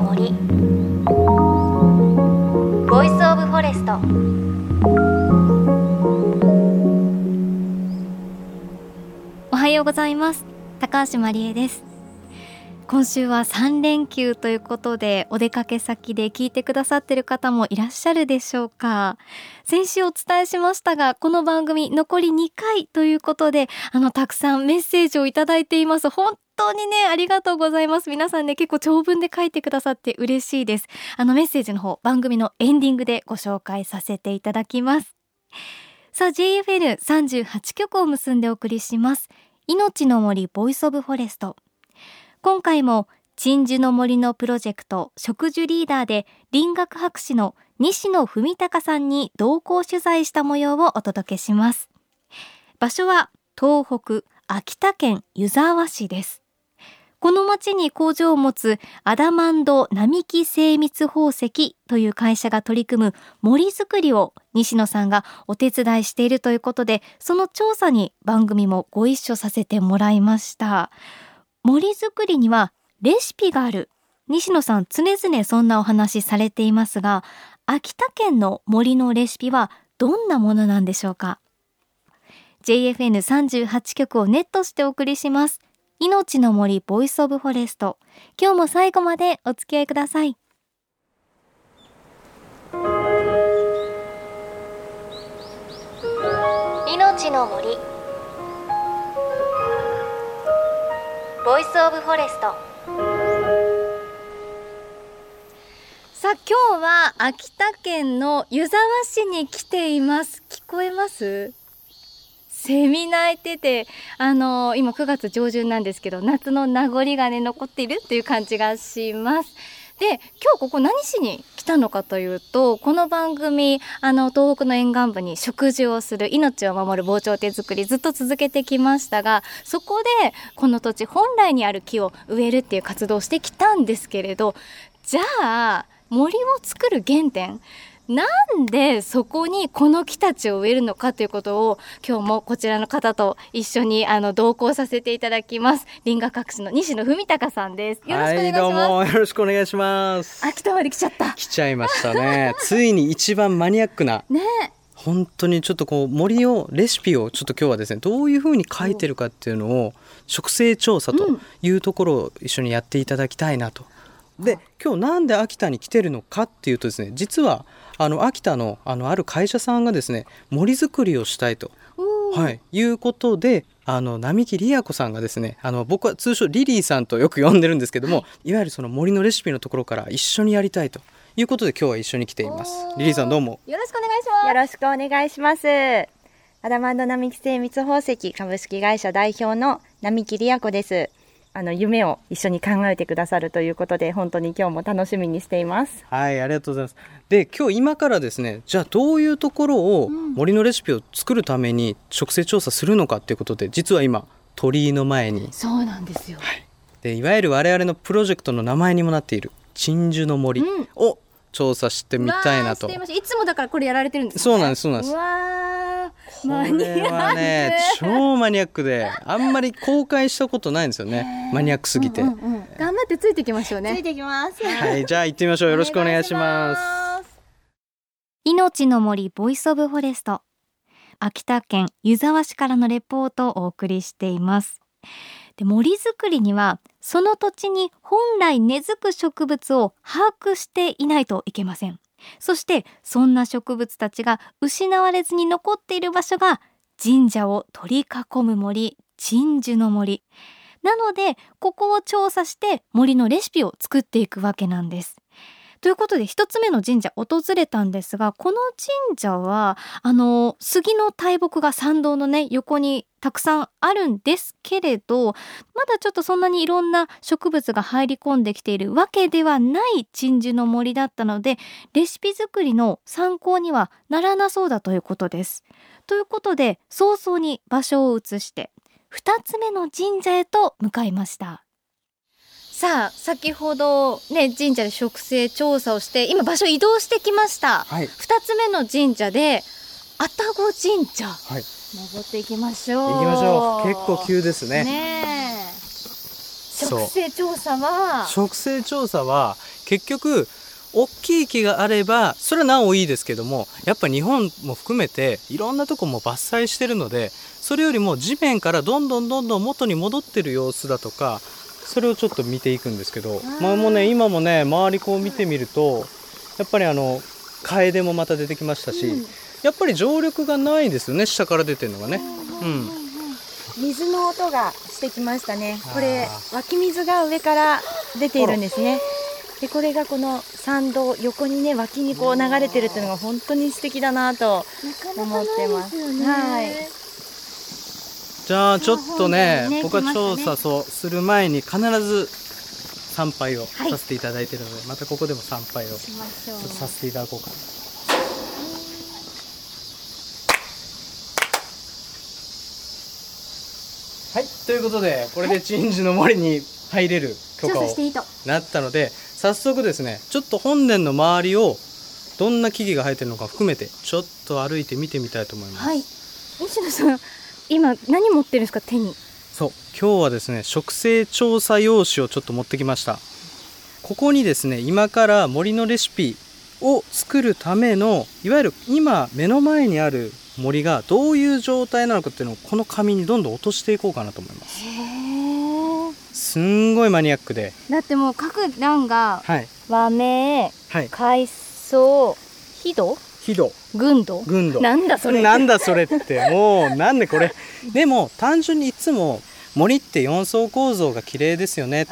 の森 Voice of Forest おはようございます。高橋万里恵です。今週は3連休ということでお出かけ先で聞いてくださってる方もいらっしゃるでしょうか。先週お伝えしましたがこの番組残り2回ということであのたくさんメッセージをいただいています。本当にねありがとうございます。皆さんね結構長文で書いてくださって嬉しいです。あのメッセージの方番組のエンディングでご紹介させていただきます。さあ JFN38 曲を結んでお送りします。命の森 Voice of Forest。今回も鎮守の森のプロジェクト植樹リーダーで林学博士の西野文貴さんに同行取材した模様をお届けします。場所は東北秋田県湯沢市です。この町に工場を持つアダマンド並木精密宝石という会社が取り組む森づくりを西野さんがお手伝いしているということでその調査に番組もご一緒させてもらいました。森作りにはレシピがある。西野さん常々そんなお話されていますが秋田県の森のレシピはどんなものなんでしょうか？JFN38 局をネットしてお送りします。命の森 Voice of Forest。今日も最後までお付き合いください。命の森。 Voice of Forest。さあ今日は秋田県の湯沢市に来ています。聞こえます？セミ鳴いててあの今9月上旬なんですけど夏の名残がね残っているっていう感じがします。で今日ここ何しに来たのかというとこの番組あの東北の沿岸部に食事をする命を守る防潮堤作りずっと続けてきましたがそこでこの土地本来にある木を植えるっていう活動をしてきたんですけれどじゃあ森を作る原点なんでそこにこの木たちを植えるのかということを今日もこちらの方と一緒にあの同行させていただきます。林学博士の西野文隆さんです。よろしくお願いします、はい、どうもよろしくお願いします。秋田まで来ちゃった。来ちゃいましたね。ついに一番マニアックなね。本当にちょっとこう森をレシピをちょっと今日はですねどういうふうに書いてるかっていうのを植生調査というところを一緒にやっていただきたいなと。うん、で今日なんで秋田に来てるのかっていうとですね実はあの秋田のあのある会社さんがですね森作りをしたいと、はい、いうことであの並木理也子さんがですねあの僕は通称リリーさんとよく呼んでるんですけども、はい、いわゆるその森のレシピのところから一緒にやりたいと。いうことで今日は一緒に来ています。リリーさんどうも。よろしくお願いします。よろしくお願いします。アダマンド並木精密宝石株式会社代表の並木理也子ですあの夢を一緒に考えてくださるということで本当に今日も楽しみにしています。はいありがとうございます。で今日今からですねじゃあどういうところを森のレシピを作るために植生調査するのかっていうことで実は今鳥居の前に。そうなんですよ、はい、でいわゆる我々のプロジェクトの名前にもなっている鎮守の森を調査してみたいなと、うん、いつもだからこれやられてるんです、ね、そうなんですそうなんですこれはね超マニアックであんまり公開したことないんですよね。マニアックすぎて、うんうんうん、頑張ってついていきましょうね。ついていきます。はいじゃあ行ってみましょう。よろしくお願いします。命の森 Voice of Forest。秋田県湯沢市からのレポートをお送りしています。で森づくりにはその土地に本来根付く植物を把握していないといけませんそしてそんな植物たちが失われずに残っている場所が神社を取り囲む森鎮守の森。なのでここを調査して森のレシピを作っていくわけなんです。ということで一つ目の神社訪れたんですがこの神社はあの杉の大木が参道のね横にたくさんあるんですけれどまだちょっとそんなにいろんな植物が入り込んできているわけではない鎮守の森だったのでレシピ作りの参考にはならなそうだということです。ということで早々に場所を移して2つ目の神社へと向かいました。さあ先ほどね神社で植生調査をして今場所移動してきました、はい、2つ目の神社で愛宕神社、はい、登っていきましょう。行きましょう。結構急ですね。ね植生調査は？植生調査は結局大きい木があればそれはなおいいですけどもやっぱ日本も含めていろんなとこも伐採してるのでそれよりも地面からどんどんどんどん元に戻ってる様子だとかそれをちょっと見ていくんですけどまあもうね今もね周りこう見てみるとやっぱりあのカエデもまた出てきましたし、うん。やっぱり常緑がないですよね下から出てるのがね。うん。水の音がしてきましたね。これ湧き水が上から出ているんですね。でこれがこの参道横にね脇にこう流れてるっていうのが本当に素敵だなと思ってます。はいじゃあちょっとねね僕は調査そうする前に必ず参拝をはい。させていただいているので、またここでも参拝をさせていただこうかな。はい、ということでこれで鎮守の森に入れる許可をなったので早速ですねちょっと本殿の周りをどんな木々が生えてるのか含めてちょっと歩いて見てみたいと思います。はい。西野さん今何持ってるんですか手に？そう今日はですね植生調査用紙をちょっと持ってきました。ここにですね今から森のレシピを作るためのいわゆる今目の前にある森がどういう状態なのかっていうのをこの紙にどんどん落としていこうかなと思います。すんごいマニアックで。だってもう各欄がはい。和名はい。海藻飛土？ヒド軍土軍土なんだそれ。なんだそれって。もうなんでこれ。でも単純にいつも森って4層構造が綺麗ですよね。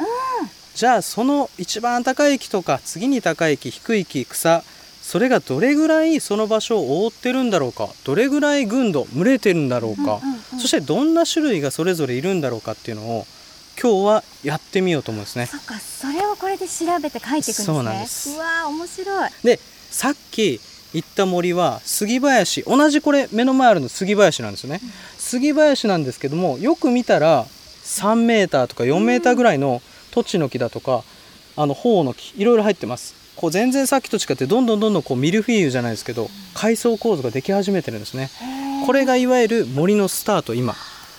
じゃあその一番高い木とか次に高い木低い木草それがどれぐらいその場所を覆ってるんだろうか。どれぐらい群土群れてるんだろうか、うんうんうん。そしてどんな種類がそれぞれいるんだろうかっていうのを今日はやってみようと思うんですね。そっかそれをこれで調べて書いていくんですね。そうなんです。うわー面白い。でさっき行った森は杉林同じこれ目の前あるの杉林なんですよね、杉林なんですけどもよく見たら3メーターとか4メーターぐらいの土地の木だとか、あの鳳の木いろいろ入ってます。こう全然さっきと違ってどんどんどんどんこうミルフィーユじゃないですけど階層構造ができ始めてるんですね。これがいわゆる森のスタート今。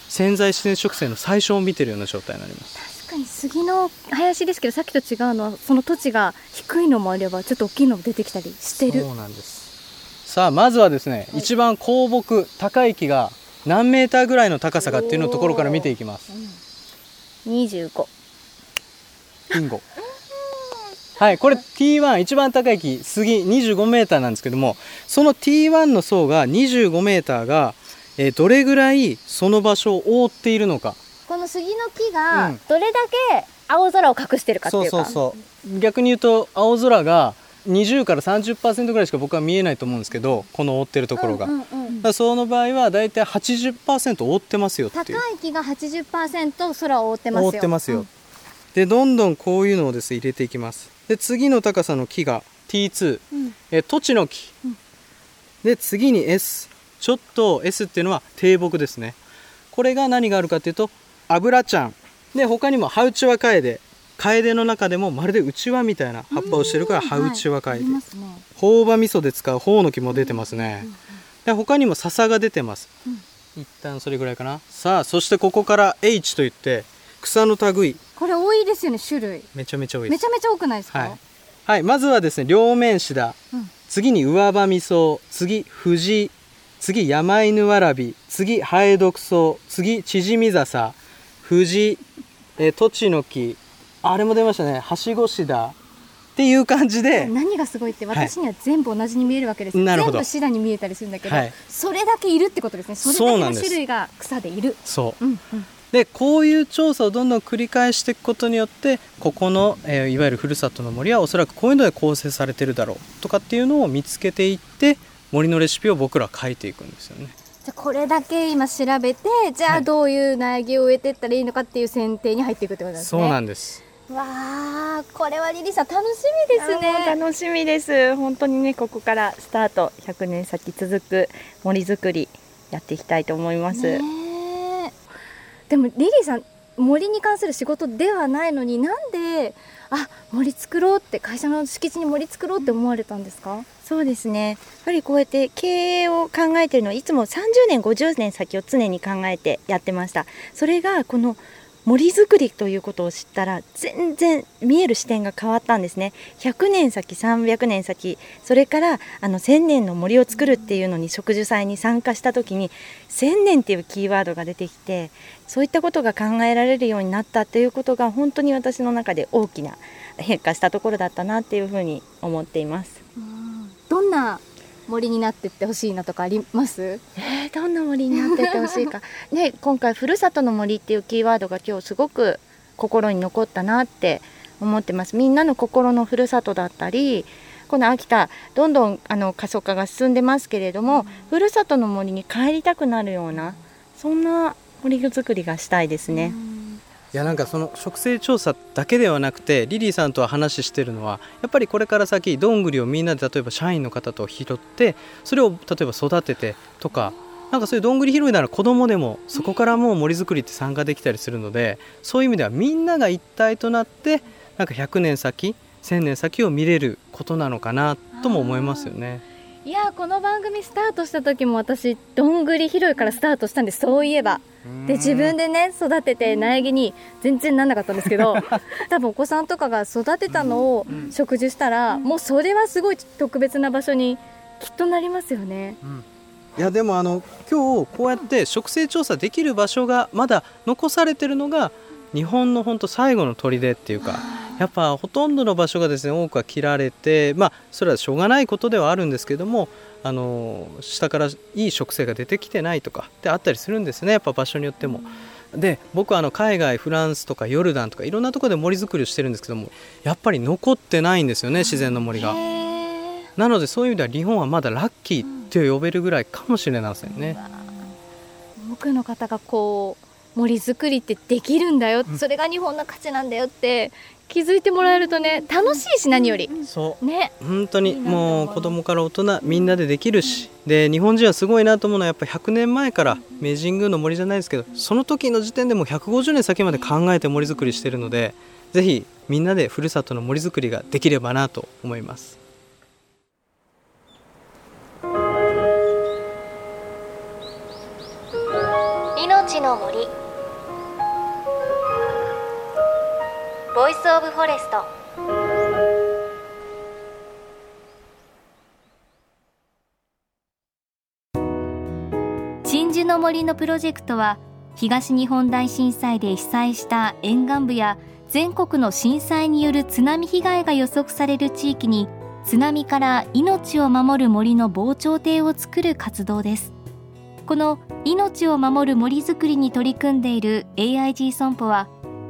潜在自然植生の最初を見てるような状態になります。確かに杉の林ですけどさっきと違うのはその土地が低いのもあればちょっと大きいのも出てきたりしてる。そうなんです。さあまずはですね、一番高木高い木が何メーターぐらいの高さかっていうのところから見ていきます。25ビンゴ。はいこれ T1 一番高い木杉25メーターなんですけどもその T1 の層が25メーターが、えーどれぐらいその場所を覆っているのか。この杉の木うがん。どれだけ青空を隠してるかってそいううか。そうそう逆に言うと青空が20から30%ぐらいしか僕は見えないと思うんですけどこの覆ってるところが、うんうんうん。その場合はだいたい80%覆ってますよって高いう。い木が80%空を覆ってますよ。覆ってますよ、でどんどんこういうのをですね入れていきます。で次の高さの木が T2 うん。え土地の木、うん。で次に S ちょっと S っていうのは低木ですね。これが何があるかっていうと油ちゃん。で他にもハウチワカエデ。カエデの中でもまるでうちわみたいな葉っぱをしてるからハウチワカエデ、ありますね。朴葉味噌で使う朴の木も出てますね、で他にも笹が出てます、一旦それぐらいかな。さあそしてここから H といって草の類。これ多いですよね種類。めちゃめちゃ多いめちゃめちゃ多くないですか、はい、はい、まずはですね両面シダ、うん。次に上葉味噌次藤次山犬わらび次ハエドクソ次縮み笹藤えートチの木。あれも出ましたね。はしごシダっていう感じで。何がすごいってはい。私には全部同じに見えるわけですよ、なるほど。全部シダに見えたりするんだけど、はい。それだけいるってことですね。それだけの種類が草でいる。そう。うんうん。でこういう調査をどんどん繰り返していくことによってここの、えーいわゆるふるさとの森はおそらくこういうので構成されてるだろうとかっていうのを見つけていって森のレシピを僕らは書いていくんですよね。じゃあこれだけ今調べてじゃはい。あどういう苗木を植えてったらいいのかっていう選定に入っていくってことなんですね。そうなんです。わあこれはリリーさん楽しみですね。楽しみです。本当にねここからスタート。100年先続く森づくりやっていきたいと思います、ねえ。でもリリーさん森に関する仕事ではないのになんであ森作ろうって会社の敷地に森作ろうって思われたんですか、そうですね。やっぱりこうやって経営を考えてるのはいつも30年50年先を常に考えてやってました。それがこの森づくりということを知ったら全然見える視点が変わったんですね。100年先300年先それからあの1000年の森を作るっていうのに植樹祭に参加した時に1000年っていうキーワードが出てきてそういったことが考えられるようになったっていうことが本当に私の中で大きな変化したところだったなっていうふうに思っています。どんな森になってってほしいなとかあります？えー、どんな森になってってほしいか。ね今回ふるさとの森っていうキーワードが今日すごく心に残ったなって思ってます。みんなの心のふるさとだったりこの秋田どんどんあの過疎化が進んでますけれども、うん、ふるさとの森に帰りたくなるようなそんな森づくりがしたいですね。うんいやなんかその植生調査だけではなくてリリーさんとは話してるのはやっぱりこれから先どんぐりをみんなで例えば社員の方と拾ってそれを例えば育ててとかなんかそういうどんぐり拾いなら子供でもそこからもう森づくりって参加できたりするのでそういう意味ではみんなが一体となってなんか100年先1000年先を見れることなのかなとも思いますよね。いやこの番組スタートした時も私どんぐり拾いからスタートしたんでそういえばで自分でね育てて苗木に全然なんなかったんですけど 多分お子さんとかが育てたのを植樹したらもうそれはすごい特別な場所にきっとなりますよね。うん。いやでもあの今日こうやって植生調査できる場所がまだ残されてるのが日本の本当最後の砦っていうかやっぱほとんどの場所がですね多くは切られてまあそれはしょうがないことではあるんですけどもあの下からいい植生が出てきてないとかってあったりするんですねやっぱ場所によっても。で僕はあの海外フランスとかヨルダンとかいろんなところで森づくりをしてるんですけどもやっぱり残ってないんですよね自然の森が。なのでそういう意味では日本はまだラッキーって呼べるぐらいかもしれませんね。多くの方がこう森づくりってできるんだよ、それが日本の価値なんだよって気づいてもらえるとね楽しいし何より。そう。ね。本当にもう子供から大人みんなでできるしで日本人はすごいなと思うのはやっぱ100年前から明治神宮の森じゃないですけどその時の時点でも150年先まで考えて森づくりしてるのでぜひみんなでふるさとの森づくりができればなと思います。命の森Voice of Forest。鎮守の森のプロジェクトは東日本大震災で被災した沿岸部や全国の震災による津波被害が予測される地域に津波から命を守る森の防潮堤を作る活動です。この命を守る森づくりに取り組んでいる AIG 損保は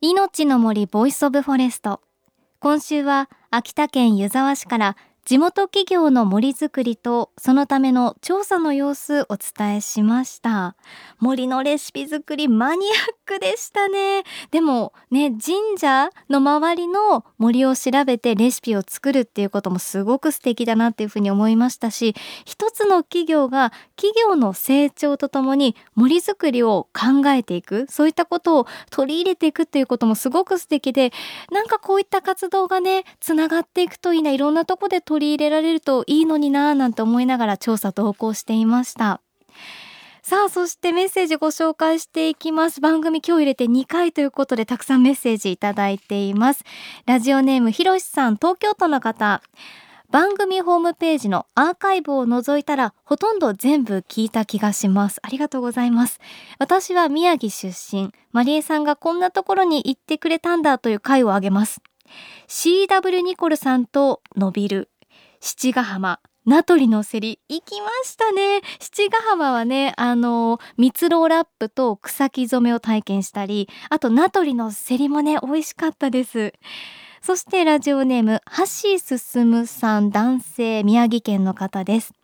命の森 Voice of Forest。今週は秋田県湯沢市から地元企業の森づくりとそのための調査の様子お伝えしました。森のレシピ作りマニアックでしたね。でもね神社の周りの森を調べてレシピを作るっていうこともすごく素敵だなっていうふうに思いましたし一つの企業が企業の成長とともに森づくりを考えていくそういったことを取り入れていくっていうこともすごく素敵でなんかこういった活動がねつながっていくといいないろんなとこで取取り入れられるといいのになぁなんて思いながら調査投稿していました。さあそしてメッセージご紹介していきます。番組今日入れて2回ということでたくさんメッセージいただいています。ラジオネームひろしさん。東京都の方。番組ホームページのアーカイブを除いたらほとんど全部聞いた気がします。ありがとうございます。私は宮城出身。マリエさんがこんなところに行ってくれたんだという回を挙げます。CW ニコルさんと伸びる。七ヶ浜。名取のセリ行きましたね。七ヶ浜はねあの蜜ろうラップと草木染めを体験したりあと名取のセリもね美味しかったです。そしてラジオネーム橋進さん男性宮城県の方です。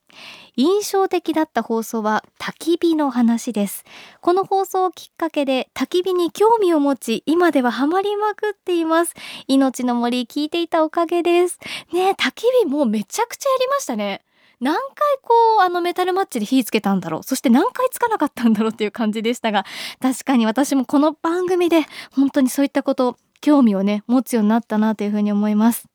印象的だった放送は焚き火の話です。この放送をきっかけで焚き火に興味を持ち今ではハマりまくっています。命の森聞いていたおかげです。ね焚き火もうめちゃくちゃやりましたね。何回こうあのメタルマッチで火つけたんだろう。そして何回つかなかったんだろうっていう感じでしたが確かに私もこの番組で本当にそういったこと興味をね持つようになったなというふうに思います。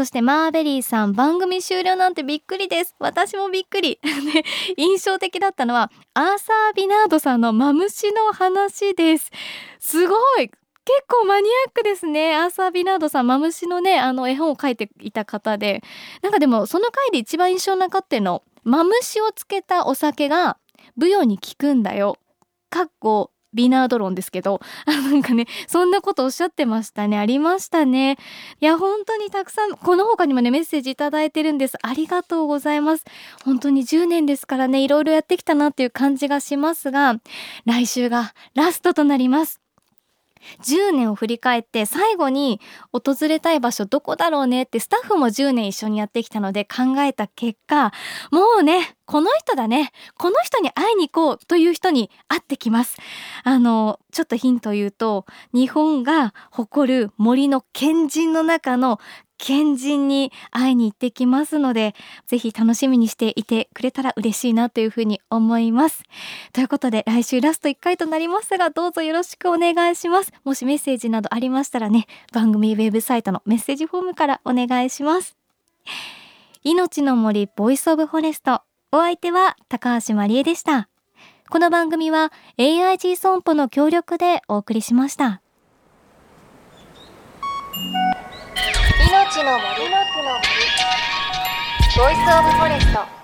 そしてマーベリーさん番組終了なんてびっくりです。私もびっくり。印象的だったのはアーサー・ビナードさんのマムシの話です。すごい。結構マニアックですね。アーサー・ビナードさんマムシのねあの絵本を書いていた方で。なんかでもその回で一番印象に残ってるのマムシをつけたお酒が舞踊に効くんだよ。かっこビナードロンですけど、なんかね、そんなことおっしゃってましたね。ありましたね。いや、本当にたくさん、この他にもね、メッセージいただいてるんです。ありがとうございます。本当に10年ですからね、いろいろやってきたなっていう感じがしますが、来週がラストとなります。10年を振り返って最後に訪れたい場所どこだろうねってスタッフも10年一緒にやってきたので考えた結果もうねこの人だね。この人に会いに行こうという人に会ってきます。あのちょっとヒント言うと日本が誇る森の賢人の中の賢人に会いに行ってきますので、ぜひ楽しみにしていてくれたら嬉しいなというふうに思います。ということで、来週ラスト1回となりますが、どうぞよろしくお願いします。もしメッセージなどありましたらね、番組ウェブサイトのメッセージフォームからお願いします。命の森 Voice of Forest。お相手は高橋万里恵でした。この番組は AIG 損保の協力でお送りしました。の森の木の森。ボイスオブフォレスト。